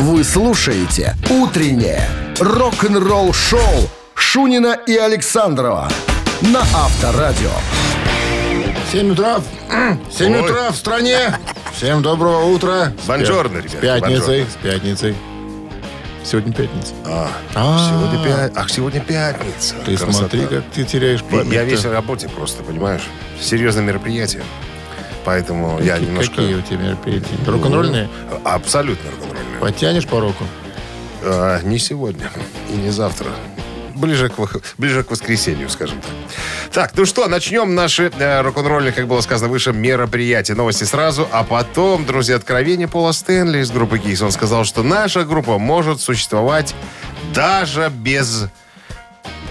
Вы слушаете «Утреннее рок-н-ролл-шоу» Шунина и Александрова на Авторадио. 7 утра. 7 Ой. утра в стране. Всем доброго утра. Бонжорно, пя- С ребята, пятницей. бонжорно. С пятницей. Сегодня пятница. А, А. сегодня пя- Ах, сегодня пятница. Ты Красота. смотри, как ты теряешь Я- память. Я весь в работе просто, понимаешь? Серьезное мероприятие. Поэтому я немножко... Какие у тебя мероприятия? Рок-н-ролльные? Абсолютно рок-н-ролльное. Потянешь по року? А, не сегодня и не завтра. Ближе к, ближе к воскресенью, скажем так. Так, ну что, начнем наши э, рок-н-ролльные, как было сказано выше, мероприятия. Новости сразу, а потом, друзья, откровение Пола Стэнли из группы Кис. Он сказал, что наша группа может существовать даже без...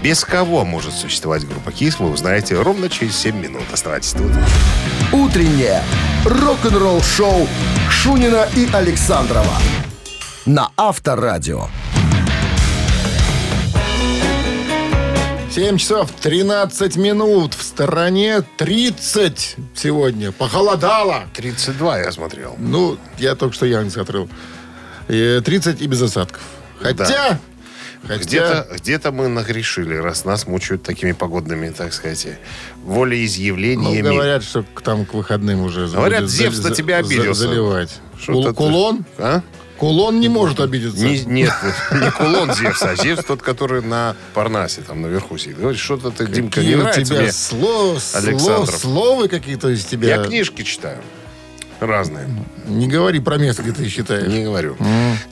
Без кого может существовать группа Кис, вы узнаете ровно через 7 минут. Оставайтесь тут. «Утреннее рок-н-ролл-шоу» Шунина и Александрова на Авторадио. 7 часов 13 минут. В стороне 30 сегодня. Похолодало. 32 я смотрел. Ну, я только что Яндекс открыл. Э, 30 и без осадков. Хотя... Хотя... Где-то, где-то мы нагрешили, раз нас мучают такими погодными, так сказать, Ну, волеизъявлениями. говорят, что к- там к выходным уже Говорят, будет Зевс на тебя обиделся. заливать. Кулон? А? Кулон не может обидеться. Не- нет, не кулон Зевса, а Зевс тот, который на Парнасе, там наверху сидит. Говорит, что-то ты, Димка, не нравится тебя мне. сло, сло, Александров. словы какие-то из тебя. Я книжки читаю. Разные. Не говори про место, где ты считаешь. Не говорю.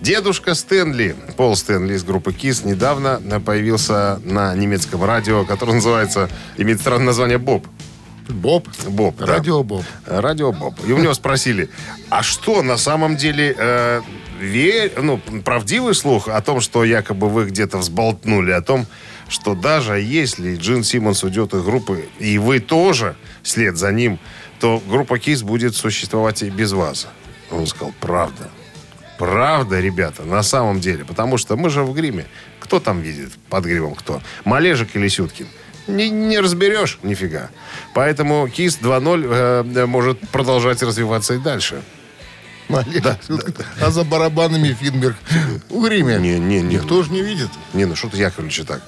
Дедушка Стэнли, Пол Стэнли из группы Кис, недавно появился на немецком радио, которое называется, имеет странное название Боб. Боб. Боб, да. Радио Боб. Радио Боб. И у него спросили, а что на самом деле э, ве- ну, правдивый слух о том, что якобы вы где-то взболтнули, о том, что даже если Джин Симмонс уйдет из группы, и вы тоже след за ним, то группа Кис будет существовать и без вас. Он сказал, правда. Правда, ребята, на самом деле. Потому что мы же в гриме. Кто там видит под гримом кто? Малежик или Сюткин? Не, не разберешь нифига. Поэтому КИС 2.0 э, может продолжать развиваться и дальше. А за барабанами Финберг в гриме. Не, не, не. Никто же не видит. Не, ну что ты, Яковлевич, так.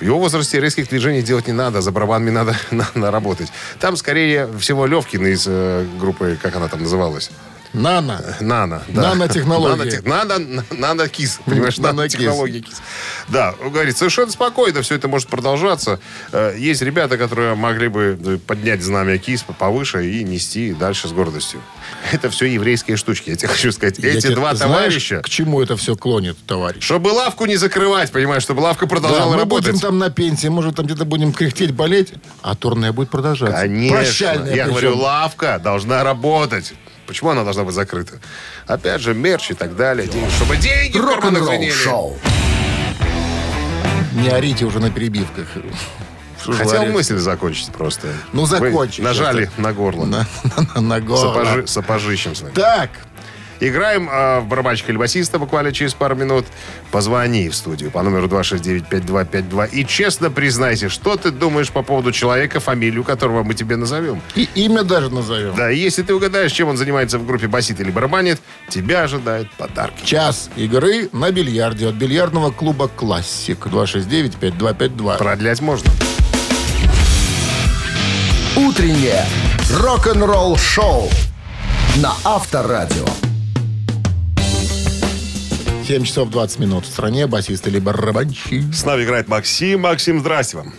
В его возрасте резких движений делать не надо, за барабанами надо, надо работать. Там скорее всего Левкин из э, группы, как она там называлась? Нано. Нано. Да. Нанотехнологии. Нанотех- Нано, нанокис. Понимаешь, нанотехнология кис. Да, говорит, совершенно спокойно все это может продолжаться. Э, Есть ребята, которые могли бы э, поднять знамя кис повыше и нести дальше с гордостью. Это все еврейские штучки, я тебе хочу сказать. Я Эти тебе- два знаешь, товарища, к чему это все клонит, товарищ? чтобы лавку не закрывать, понимаешь, чтобы лавка Да, продолжала мы работать. будем там на пенсии, может, там где-то будем кряхтеть, болеть, а турная будет продолжаться. Конечно. Прощальная Я причем. говорю, лавка должна работать. Почему она должна быть закрыта? Опять же, мерч и так далее. Деньги, чтобы деньги карманах звенели. Рок-н-ролл-шоу. Не орите уже на перебивках. Что Хотел говорить? мысль закончить просто. Ну, Вы закончи. Нажали сейчас. на горло. На, на, на горло. Сапожи- сапожищем с вами. Так, Играем э, в барабанщика или басиста буквально через пару минут. Позвони в студию по номеру 269-5252 и честно признайся, что ты думаешь по поводу человека, фамилию которого мы тебе назовем. и имя даже назовем. Да, и если ты угадаешь, чем он занимается в группе басит или барабанит, тебя ожидают подарки. Час игры на бильярде от бильярдного клуба «Классик». 269-5252. Продлять можно. «Утреннее рок-н-ролл-шоу» на Авторадио. 7 часов 20 минут в стране. Басист или барабанщик. С нами играет Максим. Максим, здрасте вам.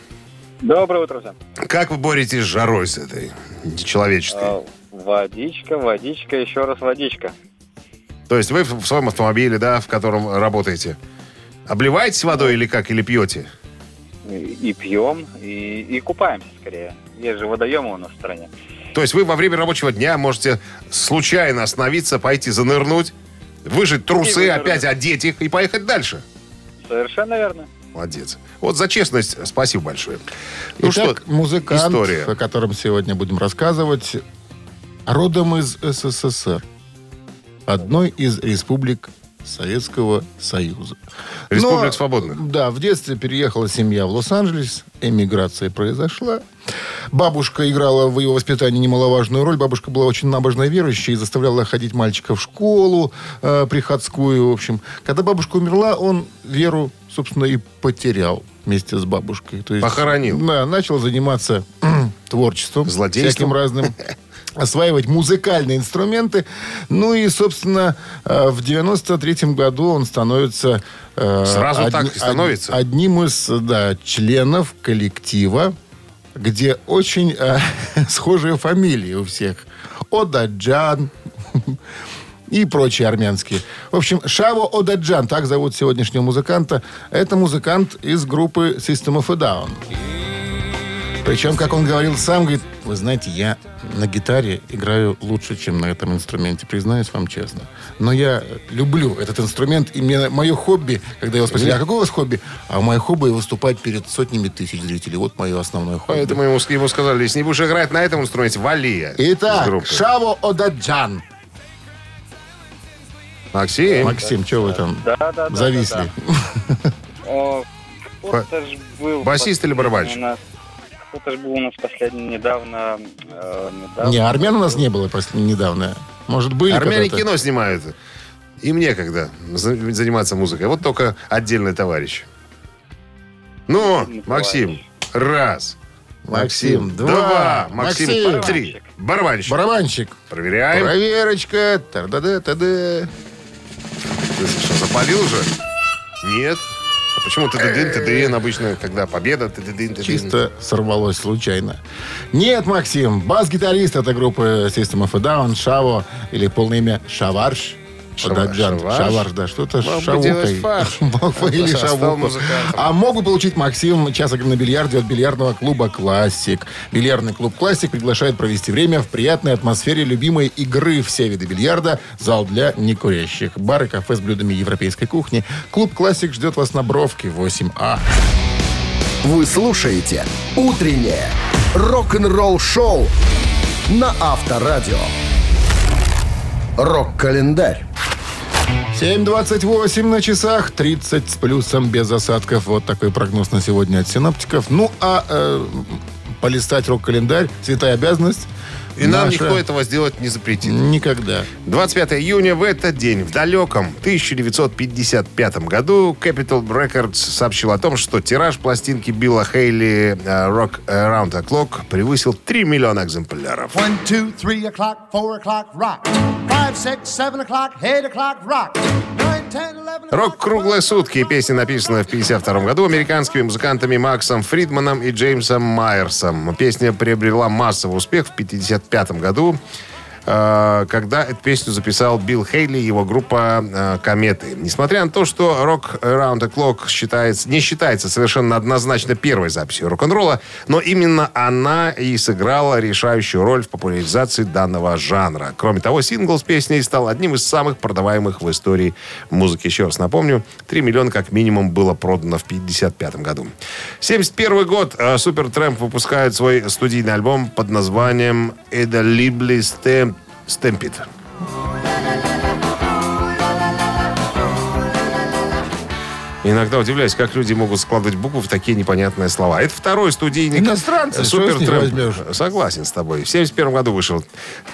Доброе утро всем. Как вы боретесь с жарой с этой человеческой? А, Водичка, водичка, еще раз водичка. То есть вы в в своем автомобиле, да, в котором работаете, обливаетесь водой или как, или пьете? И, и пьем, и, и купаемся скорее. Есть же водоемы у нас в стране. То есть вы во время рабочего дня можете случайно остановиться, пойти занырнуть, выжать трусы, опять одеть их и поехать дальше. Совершенно верно. Молодец. Вот за честность спасибо большое. Ну Итак, что, музыкант, история. о котором сегодня будем рассказывать, родом из СССР. Одной из республик Советского Союза. Республик свободных. Да, в детстве переехала семья в Лос-Анджелес, эмиграция произошла. Бабушка играла в его воспитании немаловажную роль. Бабушка была очень набожной верующей и заставляла ходить мальчика в школу э, приходскую. В общем, когда бабушка умерла, он веру, собственно, и потерял вместе с бабушкой. То есть, Похоронил. Да, начал заниматься творчеством. Злодейством. Всяким разным. осваивать музыкальные инструменты. Ну и, собственно, э, в 93-м году он становится... э, Сразу так и становится? од- Одним из да, членов коллектива, где очень э, схожие фамилии у всех. Одаджан и прочие армянские. В общем, Шаво Одаджан, так зовут сегодняшнего музыканта. Это музыкант из группы System of a Down. Причем, как он говорил сам, говорит, вы знаете, я на гитаре играю лучше, чем на этом инструменте, признаюсь вам честно. Но я люблю этот инструмент, и мне мое хобби, когда его спросили, а какое у вас хобби? А мое хобби выступать перед сотнями тысяч зрителей. Вот мое основное хобби. Поэтому ему, ему сказали, если не будешь играть на этом инструменте, вали. Итак. Шаво Одаджан. Максим. Максим, что вы там Да, да, да, да, зависли? О, кто-то ж был... басист или барабанщик? Кто-то ж был у нас последний недавно... э, недавно. Не, армян у нас не было просто недавно. Может, были Армяне когда-то? кино снимают. Им некогда за- заниматься музыкой. Вот только отдельный товарищ. Ну, Отдельный Максим, раз. Максим, два. Два. Максим, Максим. три. Барабанщик. Барабанщик. Проверяем. Проверочка. Та-да-да, та-да. Ты что, запалил уже? Нет. Почему ты дын ты обычно, когда победа, ты дын Чисто сорвалось случайно. Нет, Максим, бас-гитарист этой группы System of a Down, Шаво, или полное имя Шаварш. Шаварш, да, что-то с шавухой. или шавуху. А мог бы получить Максим час игры на бильярде от бильярдного клуба «Классик». Бильярдный клуб «Классик» приглашает провести время в приятной атмосфере любимой игры. Все виды бильярда, зал для некурящих, бар и кафе с блюдами европейской кухни. Клуб «Классик» ждет вас на Бровке 8А. Вы слушаете «Утреннее рок-н-ролл-шоу» на Авторадио. Рок-календарь. 7.28 на часах, 30 с плюсом без осадков. Вот такой прогноз на сегодня от синоптиков. Ну, а э, полистать рок-календарь, святая обязанность. И нам наша никто этого сделать не запретит. Никогда. 25 июня в этот день, в далеком 1955 году, Capitol Records сообщил о том, что тираж пластинки Билла Хейли э, Rock Around the Clock превысил 3 миллиона экземпляров. One, two, three o'clock, four o'clock, rock. Рок круглые сутки. Песня написана в 1952 году американскими музыкантами Максом Фридманом и Джеймсом Майерсом. Песня приобрела массовый успех в 1955 году, когда эту песню записал Билл Хейли и его группа э, «Кометы». Несмотря на то, что «Rock Around the Clock» считается, не считается совершенно однозначно первой записью рок-н-ролла, но именно она и сыграла решающую роль в популяризации данного жанра. Кроме того, сингл с песней стал одним из самых продаваемых в истории музыки. Еще раз напомню, 3 миллиона как минимум было продано в 1955 году. 71 год. э, Супертрэмп выпускает свой студийный альбом под названием «Эда Либли Стемпит». Иногда удивляюсь, как люди могут складывать буквы в такие непонятные слова. Это второй студийник. Иностранцы, что с них Супертрэмп. возьмешь? Согласен с тобой. В 71 году вышел.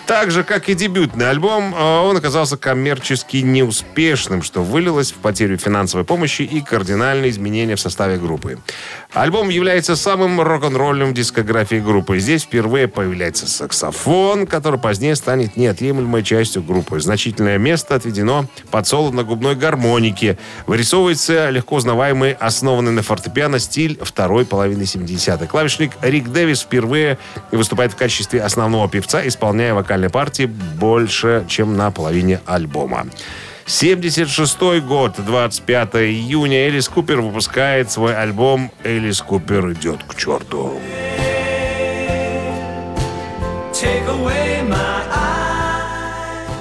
Так же, как и дебютный альбом, э, он оказался коммерчески неуспешным, что вылилось в потерю финансовой помощи и кардинальные изменения в составе группы. Альбом является самым рок-н-ролльным в дискографии группы. Здесь впервые появляется саксофон, который позднее станет неотъемлемой частью группы. Значительное место отведено под соло на губной гармонике. Вырисовывается легко узнаваемый, основанный на фортепиано стиль второй половины 70-х. Клавишник Рик Дэвис впервые выступает в качестве основного певца, исполняя вокальные партии больше, чем на половине альбома. 76 год, 25 июня, Элис Купер выпускает свой альбом «Элис Купер идет к черту».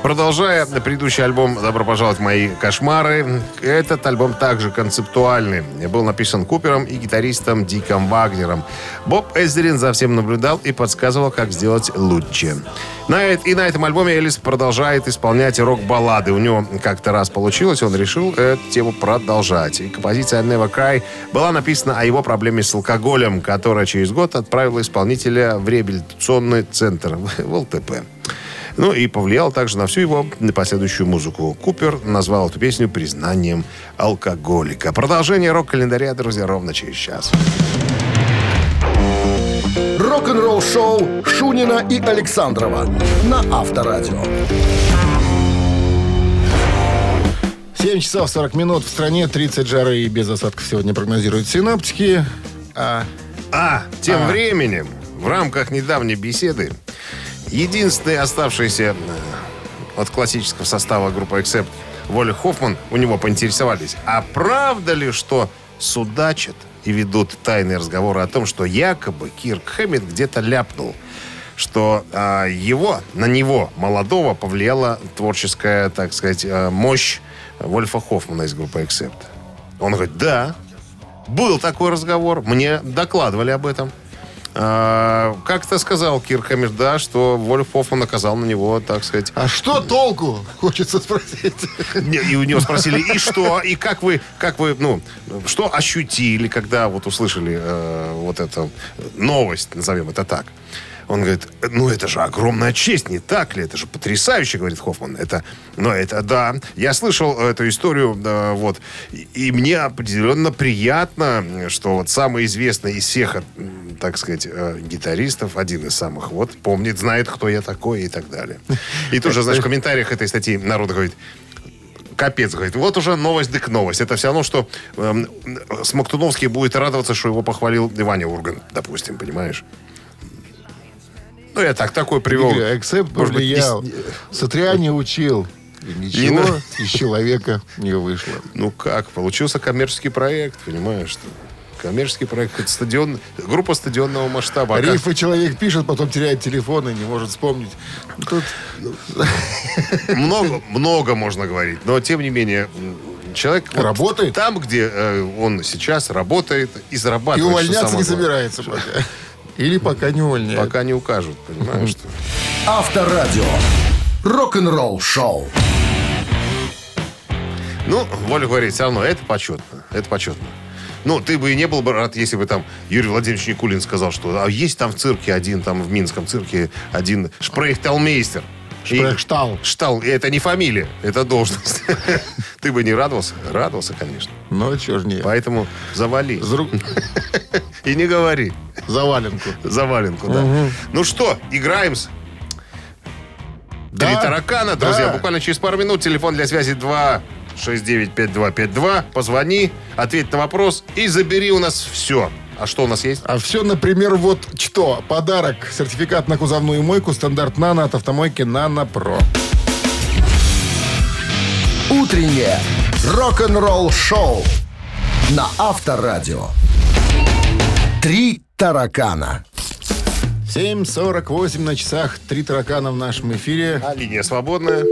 Продолжая предыдущий альбом «Добро пожаловать в мои кошмары», этот альбом также концептуальный. Был написан Купером и гитаристом Диком Вагнером. Боб Эзерин за всем наблюдал и подсказывал, как сделать лучше. На, и на этом альбоме Элис продолжает исполнять рок-баллады. У него как-то раз получилось, он решил эту тему продолжать. И композиция «Never Cry» была написана о его проблеме с алкоголем, которая через год отправила исполнителя в реабилитационный центр в ЛТП. Ну и повлиял также на всю его последующую музыку. Купер назвал эту песню признанием алкоголика. Продолжение рок-календаря, друзья, ровно через час. Рок-н-ролл шоу Шунина и Александрова на Авторадио. 7 часов 40 минут в стране, 30 жары и без осадков сегодня прогнозируют синоптики. А А, тем А. временем, в рамках недавней беседы, единственный оставшийся э, от классического состава группы Accept Воля Хоффман, у него поинтересовались, а правда ли, что судачат и ведут тайные разговоры о том, что якобы Кирк Хэммит где-то ляпнул, что а, его, на него, молодого, повлияла творческая, так сказать, э, мощь Вольфа Хоффмана из группы Accept. Он говорит, да, был такой разговор, мне докладывали об этом. А, Как-то сказал Кир Хэммер, да, что Вольф Хоффман оказал на него, так сказать... А что толку? Хочется спросить. И у него спросили, и что, и как вы, как вы, ну, что ощутили, когда вот услышали э, вот эту новость, назовем это так. Он говорит, ну это же огромная честь, не так ли? Это же потрясающе, говорит Хоффман. Это, ну это да. Я слышал эту историю, да, вот, и, и мне определенно приятно, что вот самый известный из всех, м, так сказать, э, гитаристов, один из самых, вот, помнит, знает, кто я такой и так далее. И тоже, знаешь, в комментариях этой статьи народ говорит, Капец, говорит. Вот уже новость дык новость. Это все равно, что эм, Смоктуновский будет радоваться, что его похвалил Иваня Урган, допустим, понимаешь? Ну, я так, такой привел. Эксепт быть, повлиял. не- Сатряне учил. И Ничего из человека не вышло. Ну как, получился коммерческий проект, понимаешь? Что? Коммерческий проект, это стадион, группа стадионного масштаба. А как- Рифы человек пишет, потом теряет телефон и не может вспомнить. Тут много, много можно говорить, но тем не менее человек вот Работает? там, где э, он сейчас работает и и зарабатывает. что увольняться не главное. собирается. Или пока не увольняют. Пока не укажут, понимаешь? Что? Авторадио. Рок-н-ролл шоу. Ну, Воля говорит, все равно это почетно. Это почетно. Ну, ты бы и не был бы рад, если бы там Юрий Владимирович Никулин сказал, что а есть там в цирке один, там в Минском цирке один шпрейхталмейстер. И- Шпрехштал. Штал. Это не фамилия, это должность. Ты бы не радовался? Радовался, конечно. Ну, чего ж не. Поэтому завали. И не говори. За валенку. Заваленку, да. Ну что, играемся? Три Да, таракана, друзья. да. Буквально через пару минут. Телефон для связи 2 695252. Позвони, ответь на вопрос и забери у нас все. А что у нас есть? А все, например, вот что. Подарок. Сертификат на кузовную мойку. Стандарт «Нано» от автомойки «Нано Про». Утреннее рок-н-ролл шоу на Авторадио. Три таракана. 7.48 на часах. Три таракана в нашем эфире. А линия свободная.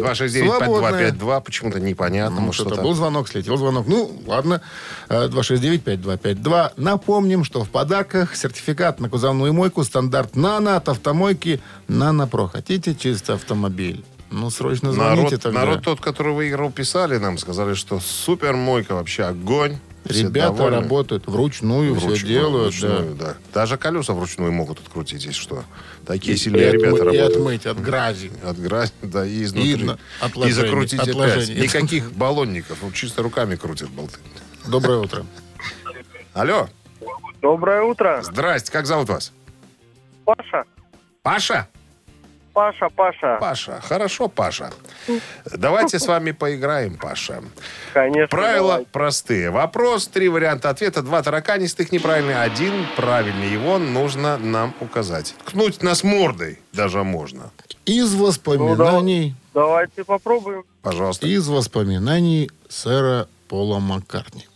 269-5252. Почему-то непонятно. Ну, что-то был звонок, слетел звонок. Ну, ладно. Э, 269-5252. Напомним, что в подарках сертификат на кузовную мойку стандарт «Нано» от автомойки «Нано Про». Хотите чисто автомобиль? Ну, срочно звоните Народ, тогда. народ тот, который выиграл, писали нам, сказали, что супер мойка вообще огонь. Все Ребята довольны. работают вручную, все Вручную, делают. вручную, да. Даже колеса вручную могут открутить, если что. Такие И, сильные отмы- ребята и работают. отмыть от грязи. От грязи, да, и изнутри. И И закрутить опять. отложений. Никаких баллонников. Вот чисто руками крутят болты. Доброе утро. Алло, Доброе утро, здрасте, как зовут вас? Паша. Паша? Паша, Паша. Паша. Хорошо, Паша. Давайте с вами поиграем, Паша. Конечно. Правила давай. простые. Вопрос, три варианта ответа, два тараканистых неправильные, один правильный. Его нужно нам указать. Ткнуть нас мордой даже можно. Из воспоминаний, Давайте попробуем. Пожалуйста. из воспоминаний сэра Пола Маккартни.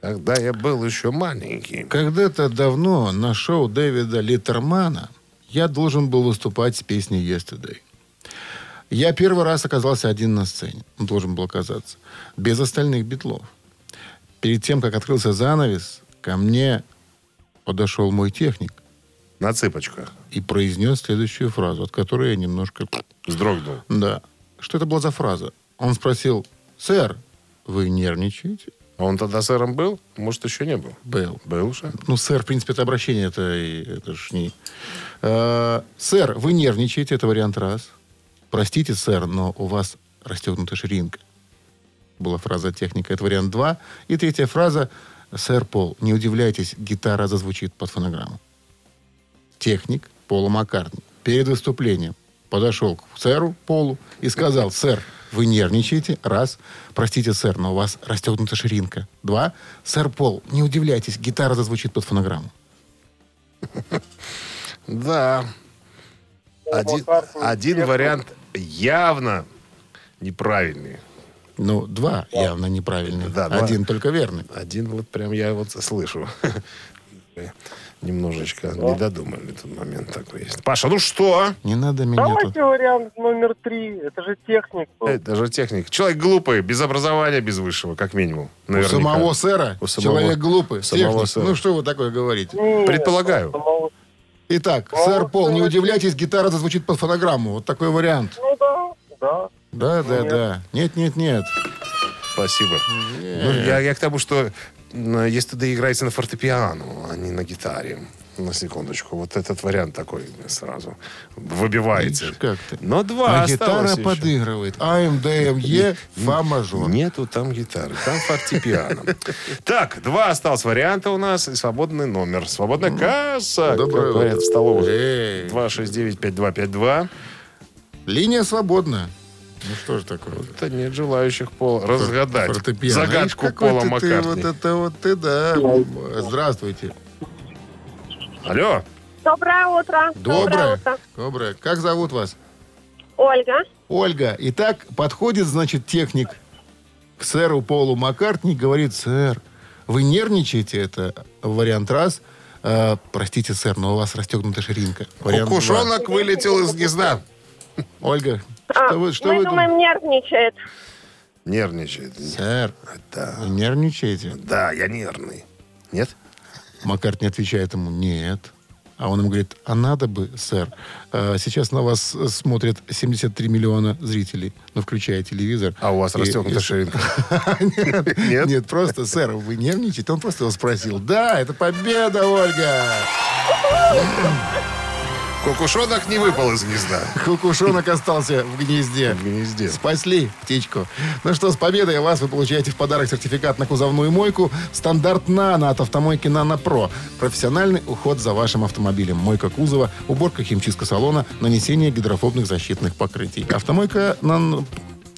Когда я был еще маленький. Когда-то давно на шоу Дэвида Литтермана я должен был выступать с песней «Yesterday». Я первый раз оказался один на сцене. Он должен был оказаться. Без остальных битлов. Перед тем, как открылся занавес, ко мне подошел мой техник На цыпочках. и произнес следующую фразу, от которой я немножко... Вздрогнул. Да. Что это была за фраза? Он спросил, сэр, вы нервничаете? А он тогда сэром был? Может, еще не был? Был. Был уже. Ну, сэр, в принципе, это обращение, это, это ж не... Э, сэр, вы нервничаете, это вариант раз. Простите, сэр, но у вас расстегнута ширинка. Была фраза техника, это вариант два. И третья фраза, сэр Пол, не удивляйтесь, гитара зазвучит под фонограмму. Техник Пола Маккартни перед выступлением подошел к сэру Полу и сказал, сэр, вы нервничаете? Раз. Простите, сэр, но у вас расстегнута ширинка. Два. Сэр Пол, не удивляйтесь, гитара зазвучит под фонограмму. Да. Один, вариант явно неправильный. Ну, два явно неправильные. Да, два. Один только верный. Один вот прям я вот слышу. Немножечко не додумали тот момент такой есть. Паша, ну что? Не надо меня тут... Давайте вариант номер три. Это же техник был. Это же техник. Человек глупый, без образования, без высшего, как минимум. У Наверняка. самого сэра У самого- человек глупый. самого сэра. Ну, что вы такое говорите? Нет, Предполагаю. самого- Итак, Ну, сэр Пол, не ну, удивляйтесь, гитара зазвучит под фонограмму. Вот такой вариант. Ну да, да. Да, да, Нет. да. Нет, нет, нет. Спасибо. Ну, я, я к тому, что если туда играете на фортепиано, а не на гитаре. На секундочку. Вот этот вариант такой сразу выбивается. Видишь, как ты. Но два А гитара еще. подыгрывает. АМ, ДМ, Е, фа мажор. Нету там гитары, там фортепиано. Так, два осталось варианта у нас и свободный номер. Свободная касса, как говорят в столовых. Эй. 269-5252. Линия свободна. Ну что же такое? Это нет желающих пол разгадать Фортепиано. загадку Видишь, Пола ты, ты, Маккартни. Вот это вот ты, да. Здравствуйте. Алло, Доброе утро. Доброе. утро. Доброе. Как зовут вас? Ольга. Ольга. Итак, подходит, значит, техник к сэру Полу Маккартни и говорит, сэр, вы нервничаете? Это вариант раз. «Э, простите, сэр, но у вас расстегнута ширинка. Вариант два. кукушонок вылетел из гнезда. Ольга, что вы, что мы вы думаем, нервничает. Нервничает. Сэр, Да. вы нервничаете? Да, я нервный. Нет? Маккартни отвечает ему, нет. А он ему говорит, а надо бы, сэр. Э, Сейчас на вас смотрят 73 миллиона зрителей, ну, включая телевизор. А у вас И- расстегнута и- ширинка. Нет, Нет? нет, просто, сэр, вы нервничаете? Он просто его спросил. Да, это победа, Ольга! Кукушонок не выпал из гнезда. Кукушонок остался в гнезде. В гнезде. Спасли птичку. Ну что, с победой вас вы получаете в подарок сертификат на кузовную мойку «Стандарт Нано» от автомойки «Нано Про». Профессиональный уход за вашим автомобилем. Мойка кузова, уборка химчистка салона, нанесение гидрофобных защитных покрытий. Автомойка «Нано...»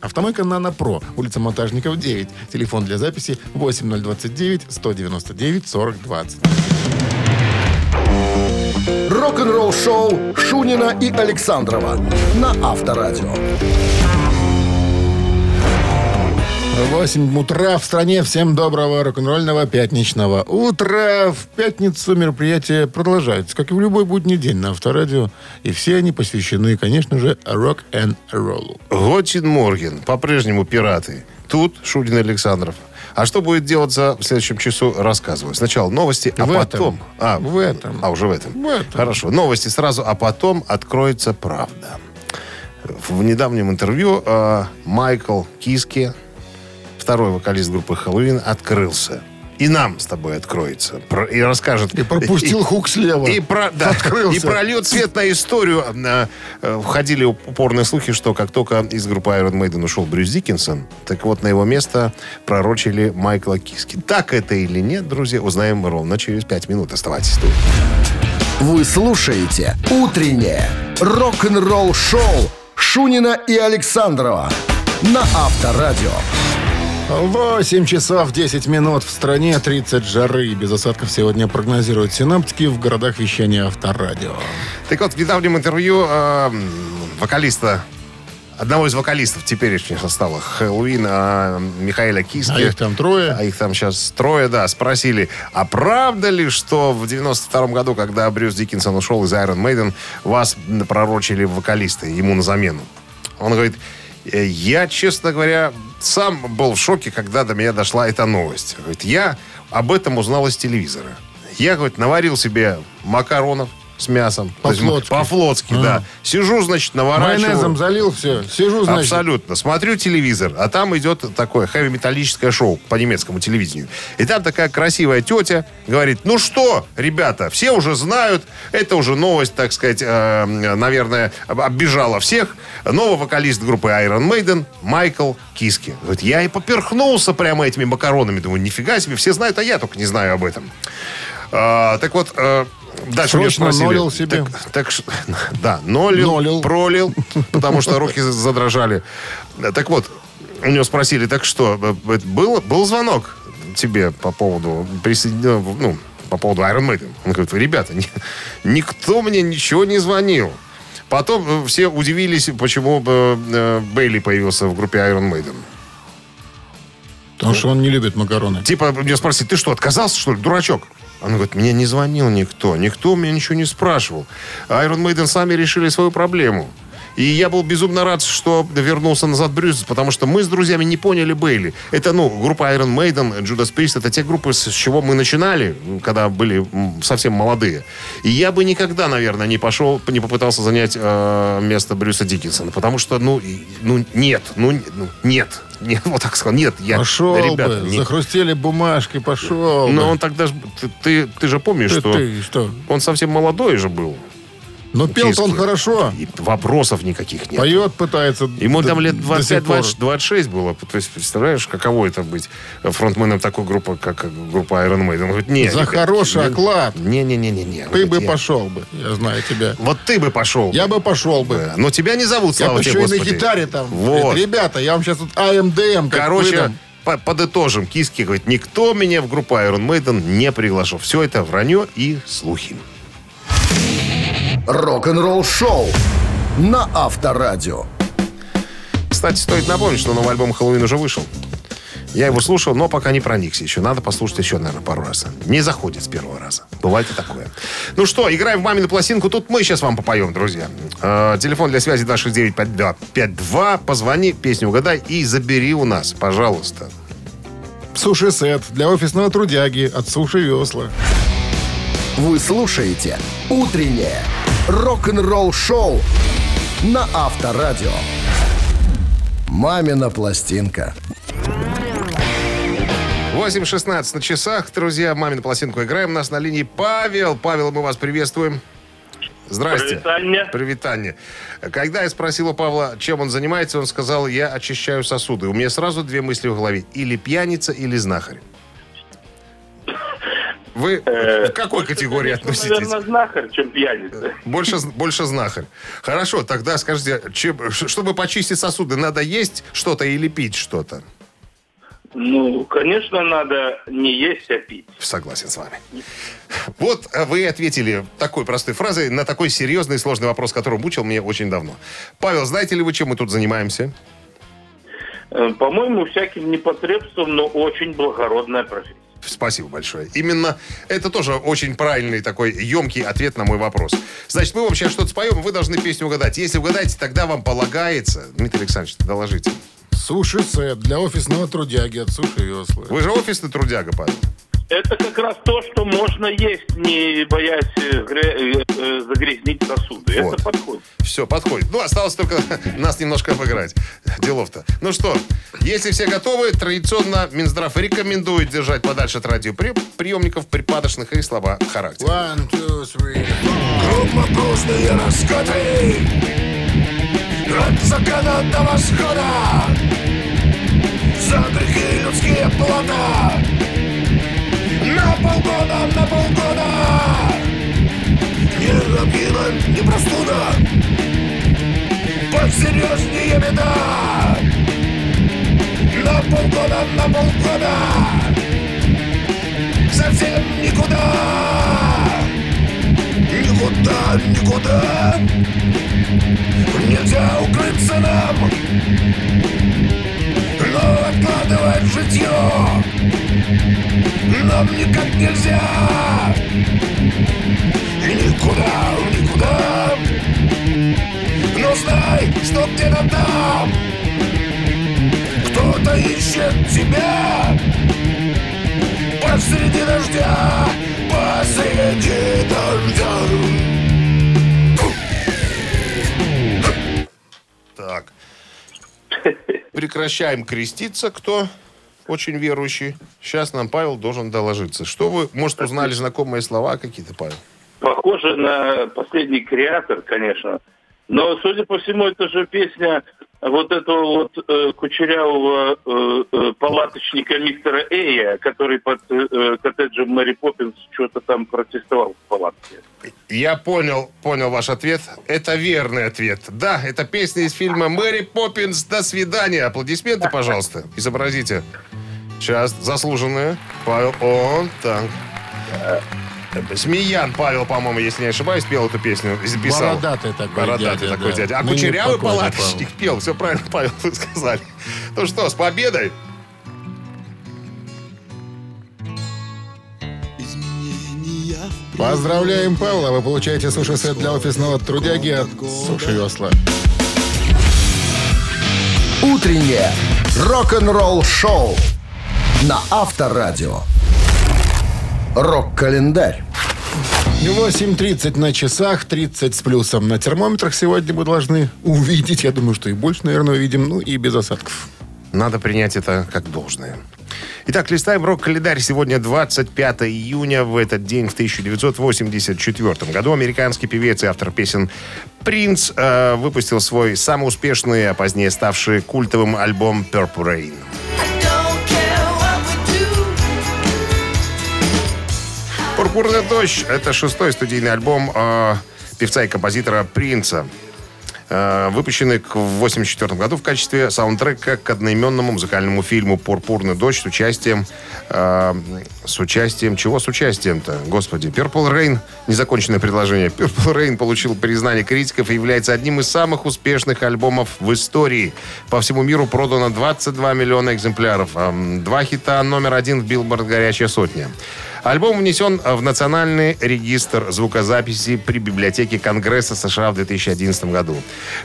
Автомойка «Нано Про», улица Монтажников, 9. Телефон для записи 8029 199 40 20. Рок-н-ролл шоу Шунина и Александрова на Авторадио. 8 утра в стране. Всем доброго рок-н-ролльного пятничного утра. В пятницу мероприятие продолжается, как и в любой будний день на Авторадио. И все они посвящены, конечно же, рок-н-роллу. Готин Морген. По-прежнему пираты. Тут Шудин и Александров. А что будет делаться в следующем часу, рассказываю. Сначала новости, а В этом. потом... А, В этом. А, уже в этом. В этом. Хорошо. Новости сразу, а потом откроется правда. В недавнем интервью э, Майкл Киски, второй вокалист группы Хэллоуин, открылся. И нам с тобой откроется. Про- И расскажет... И пропустил хук слева. И, про, да, Открылся. и прольет свет на историю. Э, э, Входили упорные слухи, что как только из группы Iron Maiden ушел Брюс Диккенсон, так вот на его место пророчили Майкла Киски. Так это или нет, друзья, узнаем ровно через пять минут. Оставайтесь тут. Вы слушаете «Утреннее рок-н-ролл-шоу» Шунина и Александрова на Авторадио. 8 часов 10 минут в стране, 30 жары. Без осадков сегодня прогнозируют синаптики в городах вещания Авторадио. Так вот, в недавнем интервью э, вокалиста одного из вокалистов теперешнего состава Хэллоуин а, Михаила Киски. А их там трое. А их там сейчас трое, да, спросили, а правда ли, что в 92 году, когда Брюс Диккенсон ушел из Iron Maiden, вас пророчили вокалисты ему на замену? Он говорит, «Э, я, честно говоря, сам был в шоке, когда до меня дошла эта новость. Говорит, я об этом узнал из телевизора. Я, говорит, наварил себе макаронов с мясом. По-флотски. По-флотски, да. Сижу, значит, наворачиваю. Майонезом залил, все. Сижу, значит. Абсолютно. Смотрю телевизор, а там идет такое хэви-металлическое шоу по немецкому телевидению. И там такая красивая тетя говорит, ну что, ребята, все уже знают, это уже новость, так сказать, э, наверное, об- оббежала всех. Новый вокалист группы Iron Maiden Майкл Киски. Говорит, я и поперхнулся прямо этими макаронами. Думаю, нифига себе, все знают, а я только не знаю об этом. А, так вот, э, дальше Срочно нолил себе. Так, так да, нолил, Нолил. пролил, потому что руки задрожали. Так вот, у него спросили, так что, э, был, был звонок тебе по поводу присоединения, ну, по поводу Iron Maiden? Он говорит, «Вы, ребята, ни- никто мне ничего не звонил. Потом э, все удивились, почему э, Бейли появился в группе Iron Maiden. Потому что он не любит макароны. Типа, меня спросили, ты что, отказался, что ли, дурачок? Он говорит, мне не звонил никто, никто у меня ничего не спрашивал. Iron Maiden сами решили свою проблему. И я был безумно рад, что вернулся назад Брюс, потому что мы с друзьями не поняли Бейли. Это, ну, группа Iron Maiden, Judas Priest, это те группы, с чего мы начинали, когда были совсем молодые. И я бы никогда, наверное, не пошел, не попытался занять э, место Брюса Диккенсона, потому что, ну, ну нет, ну, ну, нет, нет, вот так сказал, нет, я, Пошел ребята, бы, не- захрустели бумажкой, пошел но бы. он тогда ты, ты, ты же помнишь, Ты, что ты что? он совсем молодой же был. Но пел-то он хорошо. И вопросов никаких нет. Поет, пытается. Ему до- там лет до сих пор. 25-26 было. То есть, представляешь, каково это быть фронтменом такой группы, как группа Iron Maiden? Он говорит, не, За ребят, хороший не- оклад. Не-не-не-не. Ты бы пошел бы, я знаю тебя. Вот ты бы пошел. Я бы пошел бы. Да. Но тебя не зовут, Я слава бы тебе, еще и на Господи. гитаре там. Вот. Говорит, Ребята, я вам сейчас тут AmDm Короче, выдам». по- подытожим. Киске говорит, никто меня в группу Iron Maiden не приглашал. Все это вранье и слухи. Рок-н-ролл шоу на Авторадио. Кстати, стоит напомнить, что новый альбом «Хэллоуин» уже вышел. Я его слушал, но пока не проникся еще. Надо послушать еще, наверное, пару раз. Не заходит с первого раза. Бывает и такое. Ну что, играем в мамину пластинку. Тут мы сейчас вам попоем, друзья. Э, телефон для связи 269-5252. Позвони, песню угадай и забери у нас, пожалуйста. Суши-сет для офисного трудяги от Суши Весла. Вы слушаете «Утреннее рок-н-ролл-шоу» на Авторадио. «Мамина пластинка». 8.16 на часах, друзья. Мамину пластинку играем. У нас на линии Павел. Павел, мы вас приветствуем. Здрасте. Привитание. Привитание. Когда я спросил у Павла, чем он занимается, он сказал, я очищаю сосуды. У меня сразу две мысли в голове. Или пьяница, или знахарь. Вы к какой категории Конечно, относитесь? Наверное, знахарь, чем пьяница. Больше, больше знахарь. Хорошо, тогда скажите, чем- чтобы почистить сосуды, надо есть что-то или пить что-то? Ну, конечно, надо не есть, а пить. Согласен с вами. Вот э, вы ответили такой простой фразой на такой серьезный и сложный вопрос, который мучил меня очень давно. Павел, знаете ли вы, чем мы тут занимаемся? Э, По-моему, всяким непотребством, но очень благородная профессия. Спасибо большое. Именно это тоже очень правильный такой емкий ответ на мой вопрос. Значит, мы вам сейчас что-то споем, вы должны песню угадать. Если угадаете, тогда вам полагается... Дмитрий Александрович, доложите. Суши-сет для офисного трудяги от Суши Весла. Вы же офисный трудяга, Павел. Это как раз то, что можно есть, не боясь э, э, э, загрязнить сосуды. Вот. Это подходит. Все, подходит. Ну, осталось только нас немножко обыграть. Делов-то. Ну что, если все готовы, традиционно Минздрав рекомендует держать подальше от радиоприемников припадочных и слова характера. One, two, three. Крупнопузные расходы От заката до восхода За грехи людские плата На полгода, на полгода. Не ангина, не простуда. Посерьезнее беда. На полгода, на полгода. Совсем никуда. Никуда, никуда. Нельзя укрыться нам Но откладывать житье. Нам никак нельзя. Никуда, никуда. Но знай, что где-то там Кто-то ищет тебя. Посреди дождя Посреди дождя Прекращаем креститься, кто очень верующий. Сейчас нам Павел должен доложиться. Что вы, может, узнали знакомые слова какие-то, Павел? Похоже на последний креатор, конечно. Но, судя по всему, это же песня вот этого вот э, кучерявого э, э, палаточника мистера Эя, который под э, коттеджем Мэри Поппинс что-то там протестовал в палатке. Я понял, понял ваш ответ. Это верный ответ. Да, это песня из фильма «Мэри Поппинс. До свидания». Аплодисменты, пожалуйста. Изобразите. Сейчас, заслуженные. Павел, он, так. Смеян Павел, по-моему, если не ошибаюсь, пел эту песню. Записал. Бородатый такой Бородатый дядя, такой да. дядя. А Ныне кучерявый палаточник пел. Все правильно, Павел, вы сказали. Ну что, с победой! Поздравляем, Павла. Вы получаете суши-сет для офисного трудяги от Суши Весла. Утреннее рок-н-ролл-шоу на Авторадио. Рок-календарь. 8.30 на часах, 30 с плюсом на термометрах сегодня мы должны увидеть. Я думаю, что и больше, наверное, увидим. Ну и без осадков. Надо принять это как должное. Итак, листаем рок-календарь. Сегодня 25 июня. В этот день, в 1984 году, американский певец и автор песен Принц э, выпустил свой самый успешный, а позднее ставший культовым альбом Purple Rain. «Пурпурный дождь» — это шестой студийный альбом э, певца и композитора Принца, э, выпущенный в 1984 году в качестве саундтрека к одноименному музыкальному фильму «Пурпурный дождь» с участием... э, с участием... Чего с участием-то? Господи. Purple Rain... Незаконченное предложение. Purple Rain получил признание критиков и является одним из самых успешных альбомов в истории. По всему миру продано 22 миллиона экземпляров. Эм, Два хита номер один в Билборд «Горячая сотня». Альбом внесен в Национальный регистр звукозаписи при библиотеке Конгресса США в 2011 году.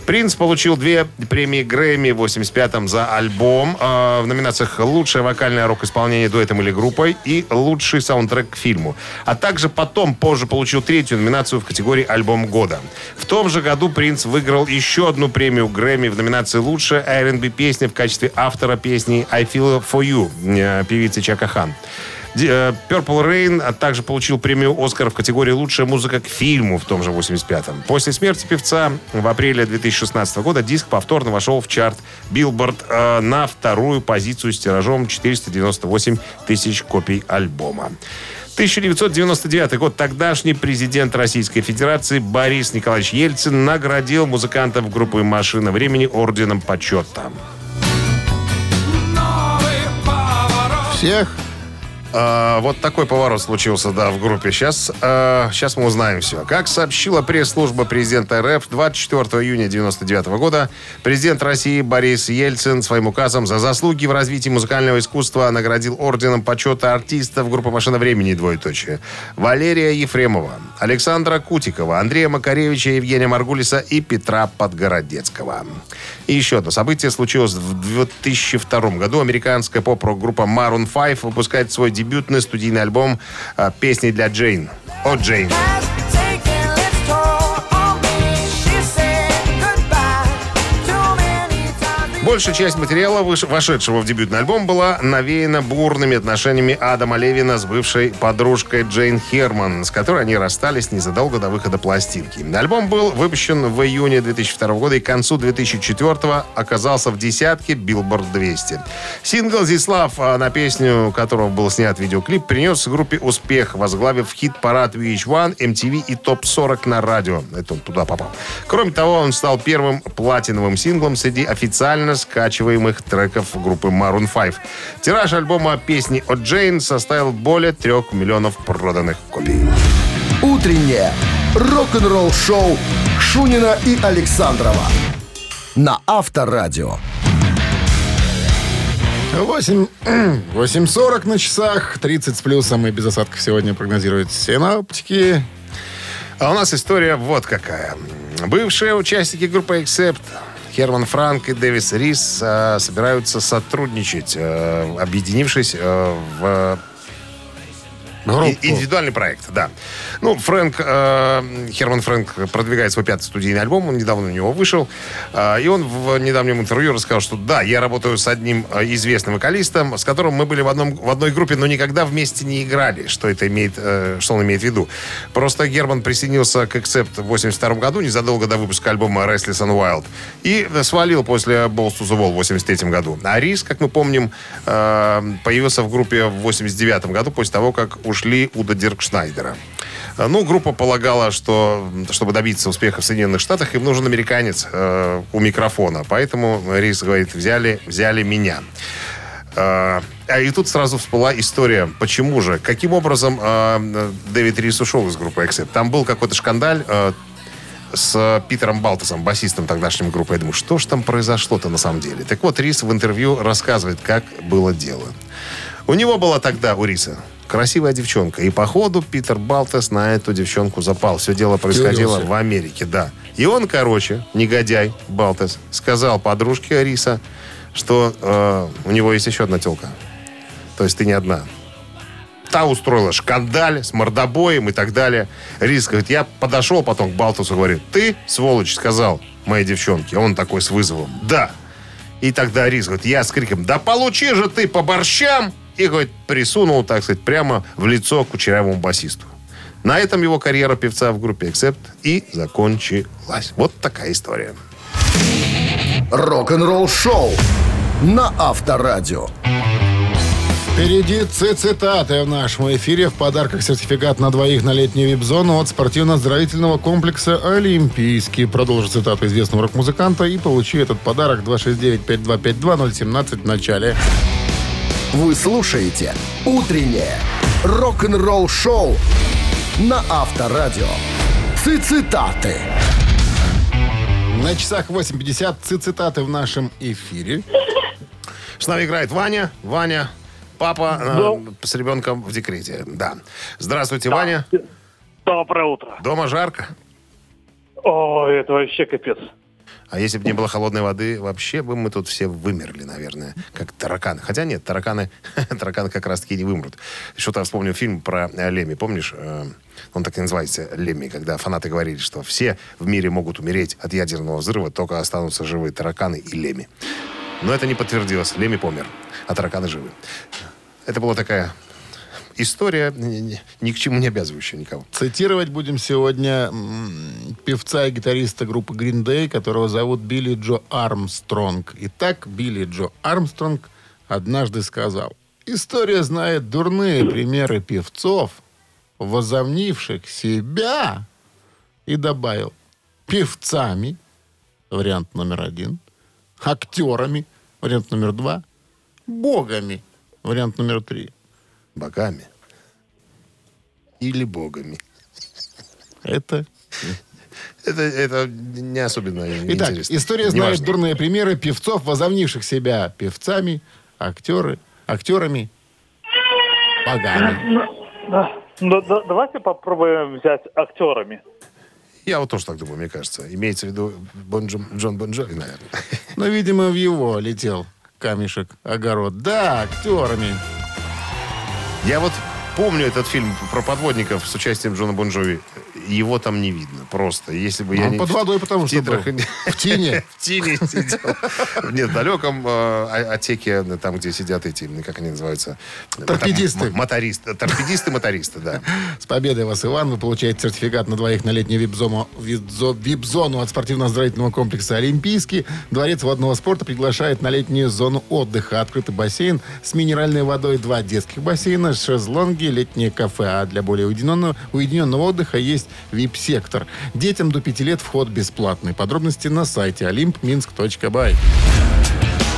Принц получил две премии Грэмми в 85-м за альбом э, в номинациях «Лучшее вокальное рок-исполнение дуэтом или группой» и «Лучший саундтрек к фильму». А также потом, позже, получил третью номинацию в категории «Альбом года». В том же году Принц выиграл еще одну премию Грэмми в номинации «Лучшая R&B песня» в качестве автора песни «I Feel For You» э, певицы Чака Хан. Э, Purple Rain а также получил премию «Оскар» в категории «Лучшая музыка к фильму» в том же 85-м. После смерти певца в апреле 2016 года диск повторно вошел в чарт Billboard э, на вторую позицию с тиражом 498 тысяч копий альбома. 1999 год. Тогдашний президент Российской Федерации Борис Николаевич Ельцин наградил музыкантов группы «Машина времени» орденом почета. Всех А, вот такой поворот случился, да, в группе. Сейчас, сейчас мы узнаем все. Как сообщила пресс-служба президента РФ, 24 июня 99 года президент России Борис Ельцин своим указом за заслуги в развитии музыкального искусства наградил орденом почета артистов группы «Машина времени» двоеточие. Валерия Ефремова, Александра Кутикова, Андрея Макаревича, Евгения Маргулиса и Петра Подгородецкого. И еще одно событие случилось в 2002 году. Американская поп-рок-группа Maroon 5 выпускает свой дебютный студийный альбом а, «Песни для Джейн». О, Джейн. Большая часть материала, вошедшего в дебютный альбом, была навеяна бурными отношениями Адама Левина с бывшей подружкой Джейн Херман, с которой они расстались незадолго до выхода пластинки. Альбом был выпущен в июне 2002 года и к концу 2004 оказался в десятке Billboard 200. Сингл «Зислав», а, на песню которого был снят видеоклип, принес группе успех, возглавив хит-парад VH1, MTV и ТОП-40 на радио. Это он туда попал. Кроме того, он стал первым платиновым синглом среди официально скачиваемых треков группы Maroon 5. Тираж альбома песни от Джейн составил более трех миллионов проданных копий. Утреннее рок-н-ролл-шоу Шунина и Александрова на Авторадио. 8, 8.40 на часах, 30 с плюсом и без осадков сегодня прогнозируют синоптики. А у нас история вот какая. Бывшие участники группы Accept Херман Франк и Дэвис Рис э, собираются сотрудничать, э, объединившись э, в Группу. Индивидуальный проект, да. Ну, Фрэнк, э, Херман Фрэнк продвигает свой пятый студийный альбом, он недавно у него вышел. Э, и он в недавнем интервью рассказал, что да, я работаю с одним э, известным вокалистом, с которым мы были в, одном, в одной группе, но никогда вместе не играли. Что это имеет, э, что он имеет в виду? Просто Герман присоединился к Accept в 82 году, незадолго до выпуска альбома Restless and Wild, и свалил после Balls to the Wall в 83 году. А Рис, как мы помним, э, появился в группе в 89 году после того, как ушли Уда Диркшнайдера. Э, Ну, группа полагала, что чтобы добиться успеха в Соединенных Штатах, им нужен американец э, у микрофона. Поэтому Рис говорит, взяли, взяли меня. Э, А и тут сразу всплыла история. Почему же? Каким образом э, Дэвид Рис ушел из группы Accept? Там был какой-то шкандаль э, с Питером Балтасом, басистом тогдашней группы. Я думаю, что ж там произошло-то на самом деле? Так вот, Рис в интервью рассказывает, как было дело. У него была тогда, у Риса, красивая девчонка. И, походу, Питер Балтас на эту девчонку запал. Все дело происходило Втюрился. в Америке, да. И он, короче, негодяй Балтас, сказал подружке Риса, что э, у него есть еще одна телка. То есть ты не одна. Та устроила шкандаль с мордобоем и так далее. Рис говорит, я подошел потом к Балтусу, говорю, ты, сволочь, сказал моей девчонке. Он такой с вызовом. Да. И тогда Рис говорит, я с криком, да получи же ты по борщам! И, говорит, присунул, так сказать, прямо в лицо кучерявому басисту. На этом его карьера певца в группе Accept и закончилась. Вот такая история. Рок-н-ролл шоу на Авторадио. Впереди цитаты в нашем эфире. В подарках сертификат на двоих на летнюю вип-зону от спортивно-оздоровительного комплекса «Олимпийский». Продолжи цитату известного рок-музыканта и получи этот подарок 269-5252-017 в начале. Вы слушаете «Утреннее рок-н-ролл шоу» на Авторадио. Цитаты. На часах 8.50 цитаты в нашем эфире. С нами играет Ваня. Ваня, папа э, с ребенком в декрете. Да. Здравствуйте, Ваня. Доброе утро. Дома жарко. О, это вообще капец. А если бы не было холодной воды, вообще бы мы тут все вымерли, наверное, как тараканы. Хотя нет, тараканы, тараканы как раз-таки не вымрут. Что-то вспомнил фильм про э, Леми, помнишь? Э, Он так и называется, Леми, когда фанаты говорили, что все в мире могут умереть от ядерного взрыва, только останутся живые тараканы и Леми. Но это не подтвердилось. Леми помер, а тараканы живы. Это была такая история, ни, к чему не обязывающая никого. Цитировать будем сегодня певца и гитариста группы Green Day, которого зовут Билли Джо Армстронг. Итак, Билли Джо Армстронг однажды сказал, «История знает дурные примеры певцов, возомнивших себя, и добавил, певцами, вариант номер один, актерами, вариант номер два, богами, вариант номер три. Богами. Или богами. Это Это, это не особенно Итак, интересно. история знает Неважно. дурные примеры певцов, возомнивших себя певцами, актеры, актерами, богами. Да. Ну, да- давайте попробуем взять актерами. Я вот тоже так думаю, мне кажется. Имеется в виду Бон Джон, Джон Бон Джови, наверное. Но, видимо, в его летел камешек, огород. Да, актерами. Я вот помню этот фильм про подводников с участием Джона Бон Джови. Его там не видно просто. Если бы я Он не... под водой, потому в что титрах- В тине. В тине сидел. Нет, в далеком э, о- отсеке, там, где сидят эти, как они называются? Торпедисты. Там, м- Мотористы. Торпедисты-мотористы, да. С победой вас, Иван. Вы получаете сертификат на двоих на летнюю вип-зону, вип-зо- вип-зону от спортивно-оздоровительного комплекса «Олимпийский». Дворец водного спорта приглашает на летнюю зону отдыха. Открытый бассейн с минеральной водой, два детских бассейна, шезлонги, летнее кафе. А для более уединенного, уединенного отдыха есть вип-сектор. Детям до пяти лет вход бесплатный. Подробности на сайте olympminsk.by.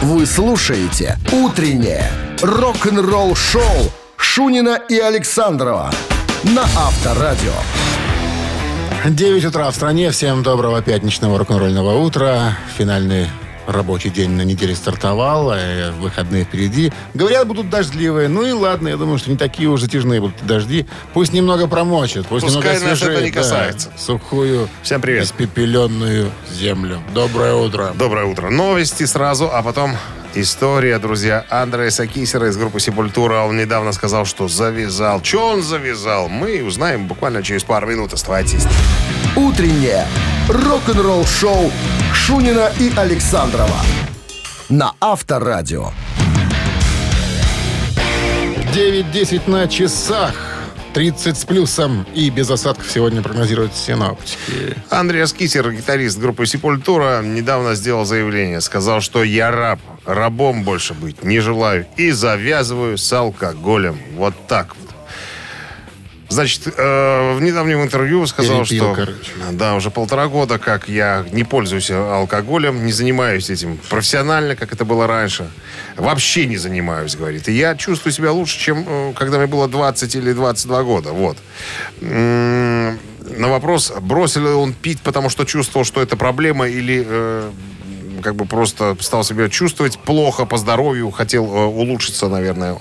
Вы слушаете «Утреннее рок-н-ролл шоу» Шунина и Александрова на Авторадио. 9 утра в стране. Всем доброго пятничного рок-н-ролльного утра. Финальный Рабочий день на неделе стартовал, э, выходные впереди. Говорят, будут дождливые. Ну и ладно, я думаю, что не такие уж затяжные будут дожди. Пусть немного промочат, пусть Пускай немного нас это не касается. да, сухую, Всем привет. испепеленную землю. Доброе утро. Доброе утро. Новости сразу, а потом история, друзья. Андреса Кисера из группы Сепультура. Он недавно сказал, что завязал. Че он завязал? Мы узнаем буквально через пару минут. Оставайтесь. Утреннее рок-н-ролл-шоу Шунина и Александрова на Авторадио. 9.10 на часах. 30 с плюсом и без осадков сегодня прогнозируют синоптики. Андреас Кисер, гитарист группы Сепультура, недавно сделал заявление. Сказал, что я раб. Рабом больше быть не желаю. И завязываю с алкоголем. Вот так. Значит, э, в недавнем интервью сказал, Перепил, что короче. да, уже полтора года, как я не пользуюсь алкоголем, не занимаюсь этим профессионально, как это было раньше. Вообще не занимаюсь, говорит. И я чувствую себя лучше, чем э, когда мне было 20 или 22 года. Вот. На вопрос, бросил ли он пить, потому что чувствовал, что это проблема, или э, как бы просто стал себя чувствовать плохо по здоровью, хотел э, улучшиться, наверное.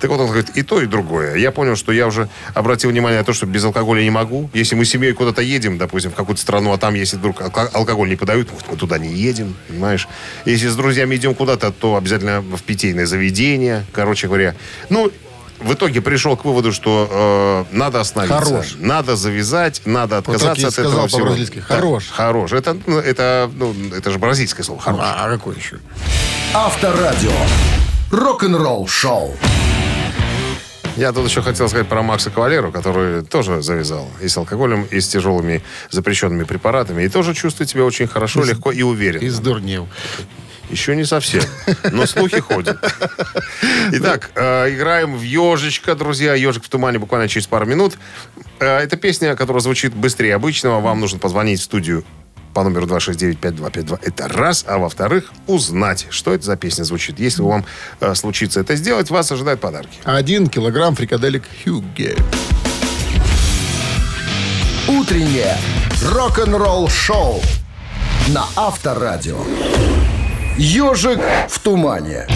Так вот он говорит, и то, и другое. Я понял, что я уже обратил внимание на то, что без алкоголя не могу. Если мы с семьей куда-то едем, допустим, в какую-то страну, а там, если вдруг алко- алкоголь не подают, мы туда не едем, понимаешь? Если с друзьями идем куда-то, то обязательно в питейное заведение, короче говоря. Ну, в итоге пришел к выводу, что э, надо остановиться. Хорош. Надо завязать, надо так отказаться я и от этого сказал всего. по-бразильски. Да, Хорош. Хорош. Это, ну, это, ну, это же бразильское слово. Хорош. А, а какой еще? Авторадио. Рок-н-ролл-шоу. Я тут еще хотел сказать про Макса Кавалеру, который тоже завязал и с алкоголем, и с тяжелыми запрещенными препаратами. И тоже чувствует себя очень хорошо, легко и уверенно. И сдурнел. Еще не совсем, но слухи ходят. Итак, э, играем в «Ежечка», друзья. «Ежик в тумане» буквально через пару минут. Э, это песня, которая звучит быстрее обычного. Вам нужно позвонить в студию по номеру 269-5252. Это раз. А во-вторых, узнать, что это за песня звучит. Если вам э, случится это сделать, вас ожидают подарки. Один килограмм фрикаделек Хьюгге. Утреннее рок-н-ролл-шоу на Авторадио. Ежик в тумане.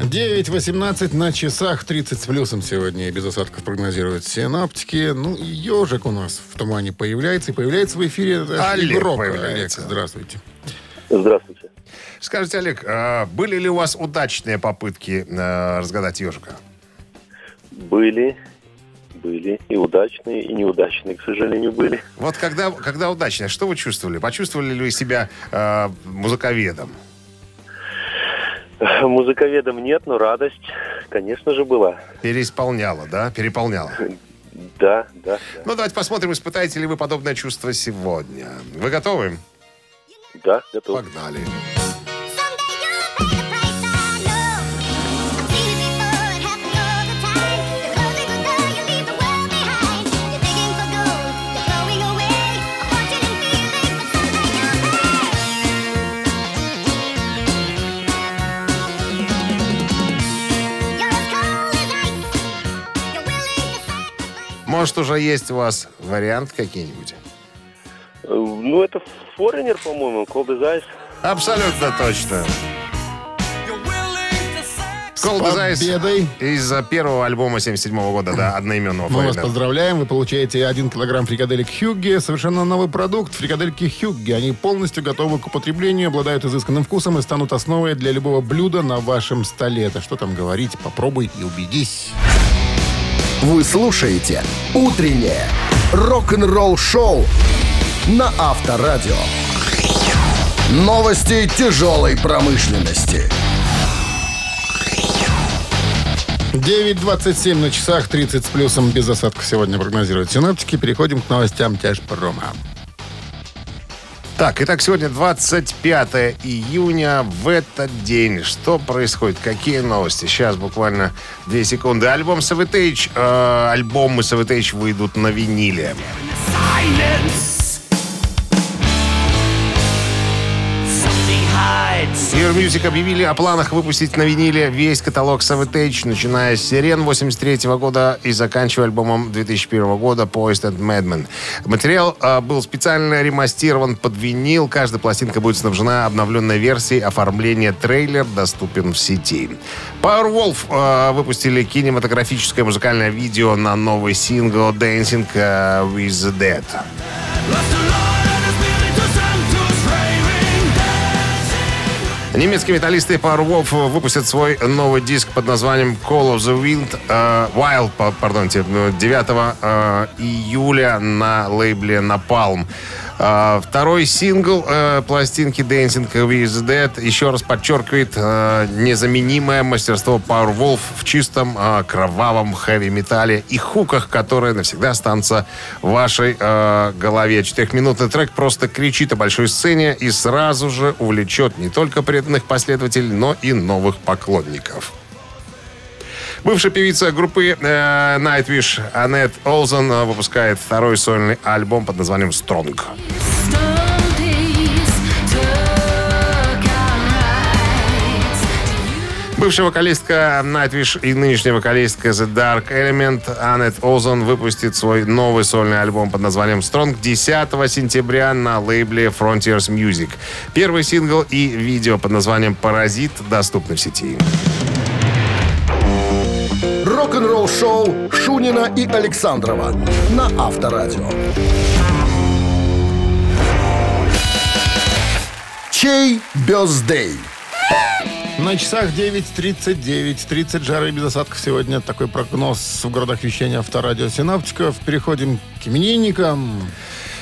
9.18 на часах, 30 с плюсом сегодня и без осадков прогнозируют синоптики. Ну, и ежик у нас в тумане появляется. И появляется в эфире Олег игрок. появляется. Олег, здравствуйте. Здравствуйте. Скажите, Олег, а были ли у вас удачные попытки э, разгадать ежика? Были, были и удачные, и неудачные, к сожалению, были. Вот когда, когда удачно, что вы чувствовали? Почувствовали ли вы себя э, музыковедом? Музыковедом нет, но радость, конечно же, была. Переисполняла, да? Переполняла. Да, да. Ну, давайте посмотрим, испытаете ли вы подобное чувство сегодня. Вы готовы? Да, готов. Погнали. Может, уже есть у вас вариант какие-нибудь? Э, Ну, это Форинер, по-моему, Cold as Ice. Абсолютно точно. Cold as Ice победой. из э, первого альбома 77 года, да, одноименного Мы вас поздравляем. Вы получаете 1 килограмм фрикаделек Хьюгге. Совершенно новый продукт. Фрикадельки Хьюгге. Они полностью готовы к употреблению, обладают изысканным вкусом и станут основой для любого блюда на вашем столе. Это что там говорить? Попробуй и убедись. Вы слушаете «Утреннее рок-н-ролл-шоу» на Авторадио. Новости тяжелой промышленности. 9.27 на часах, 30 с плюсом, без осадков сегодня прогнозируют синоптики. Переходим к новостям тяжпрома. Так, итак, сегодня 25 июня. В этот день что происходит? Какие новости? Сейчас буквально 2 секунды. Альбом Savatage, э, альбомы Savatage выйдут на виниле. Something Ear Music объявили о планах выпустить на виниле весь каталог Savatage, начиная с «Сирен» 83 года и заканчивая альбомом 2001 года «Poist and Madman». Материал э, был специально ремастирован под винил. Каждая пластинка будет снабжена обновленной версией. Оформление трейлер доступен в сети. Powerwolf э, выпустили кинематографическое музыкальное видео на новый сингл «Dancing э, with the Dead». Немецкие металлисты Powerwolf выпустят свой новый диск под названием Call of the Wind, э, Wild, пардонте, 9 э, июля на лейбле Napalm. Э, второй сингл э, пластинки Dancing with the Dead еще раз подчеркивает э, незаменимое мастерство Powerwolf в чистом э, кровавом хэви-металле и хуках, которые навсегда останутся в вашей э, голове. Четырехминутный трек просто кричит о большой сцене и сразу же увлечет не только преданных последователей, но и новых поклонников. Бывшая певица группы э, Nightwish Аннет Олзен э, выпускает второй сольный альбом под названием «Стронг». Бывшая вокалистка Nightwish и нынешняя вокалистка The Dark Element Аннет Олзен выпустит свой новый сольный альбом под названием Strong 10 сентября на лейбле Frontiers Music. Первый сингл и видео под названием «Паразит» доступны в сети. Рок-н-ролл шоу Шунина и Александрова на Авторадио. Чей бездей? На часах 9.39. 30 жары без осадков сегодня. Такой прогноз в городах вещания авторадио синаптиков. Переходим к именинникам.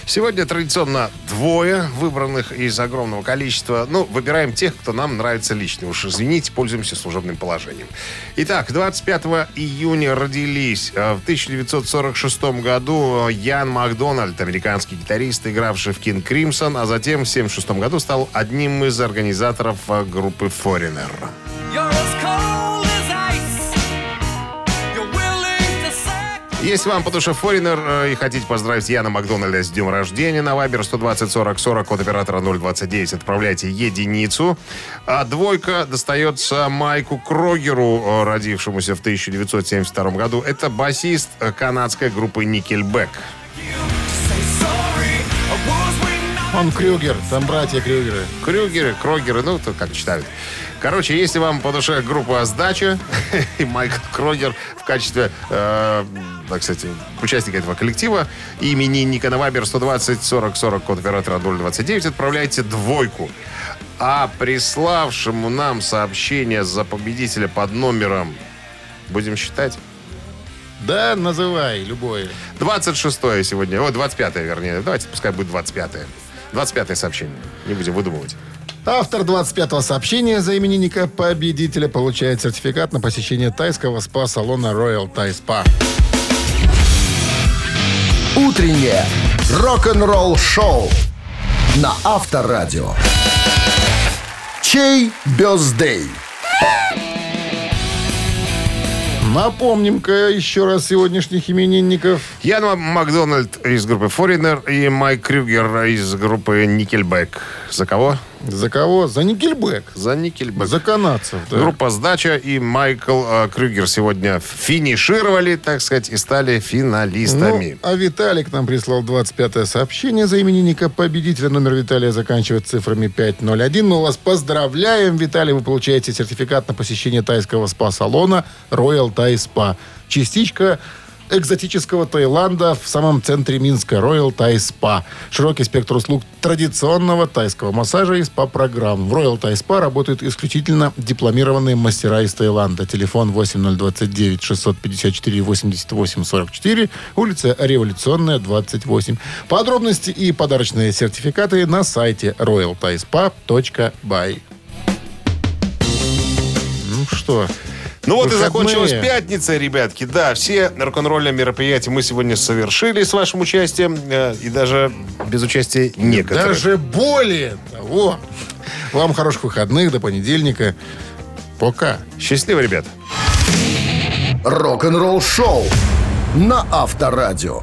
Сегодня традиционно двое выбранных из огромного количества. Ну, выбираем тех, кто нам нравится лично. Уж извините, пользуемся служебным положением. Итак, 25 июня родились э, в 1946 году Ян Макдональд, американский гитарист, игравший в King Crimson, а затем в 1976 году стал одним из организаторов э, группы Foreigner. Если вам по душе Foreigner э, и хотите поздравить Яна Макдональда с днем рождения на Вайбер 120 40 40, код оператора 029, отправляйте единицу. А двойка достается Майку Крогеру, э, родившемуся в 1972 году. Это басист э, канадской группы Nickelback. Он Крюгер, там братья Крюгеры. Крюгеры, Крогеры, ну, то как читают. Короче, если вам по душе группа «Сдача» и Майкл Крогер в качестве, э, сказать, участника этого коллектива и именинника на Вайбер 120 40 40 код оператора 029 отправляйте двойку. А приславшему нам сообщение за победителя под номером, будем считать, Да, называй, любое. 26 сегодня, о, 25 вернее. Давайте, пускай будет 25 25 сообщение. Не будем выдумывать. Автор 25-го сообщения за именинника победителя получает сертификат на посещение тайского спа-салона Royal Thai Spa. Утреннее рок-н-ролл шоу на Авторадио. Чей бездей? Напомним-ка еще раз сегодняшних именинников. Ян Макдональд из группы Foreigner и Майк Крюгер из группы Nickelback. За кого? За кого? За Никельбэк. За Nickelback. За канадцев. да. Группа «Сдача» и Майкл э, Крюгер сегодня финишировали, так сказать, и стали финалистами. Ну, а Виталик нам прислал 25-е сообщение за именинника победителя. Номер Виталия заканчивается цифрами 501. Мы вас поздравляем, Виталий. Вы получаете сертификат на посещение тайского спа-салона Royal Thai Spa. Частичка экзотического Таиланда в самом центре Минска Royal Thai Spa. Широкий спектр услуг традиционного тайского массажа и спа-программ. В Royal Thai Spa работают исключительно дипломированные мастера из Таиланда. Телефон 8029 654 88 44, улица Революционная, 28. Подробности и подарочные сертификаты на сайте royalthaispa.by. Ну что, Ну вот и Выходные. закончилась пятница, ребятки. Да, все рок-н-ролльные мероприятия мы сегодня совершили с вашим участием. э, И даже без участия некоторых. даже более того. Вам хороших выходных до понедельника. Пока. Счастливо, ребят. Рок-н-ролл шоу на Авторадио.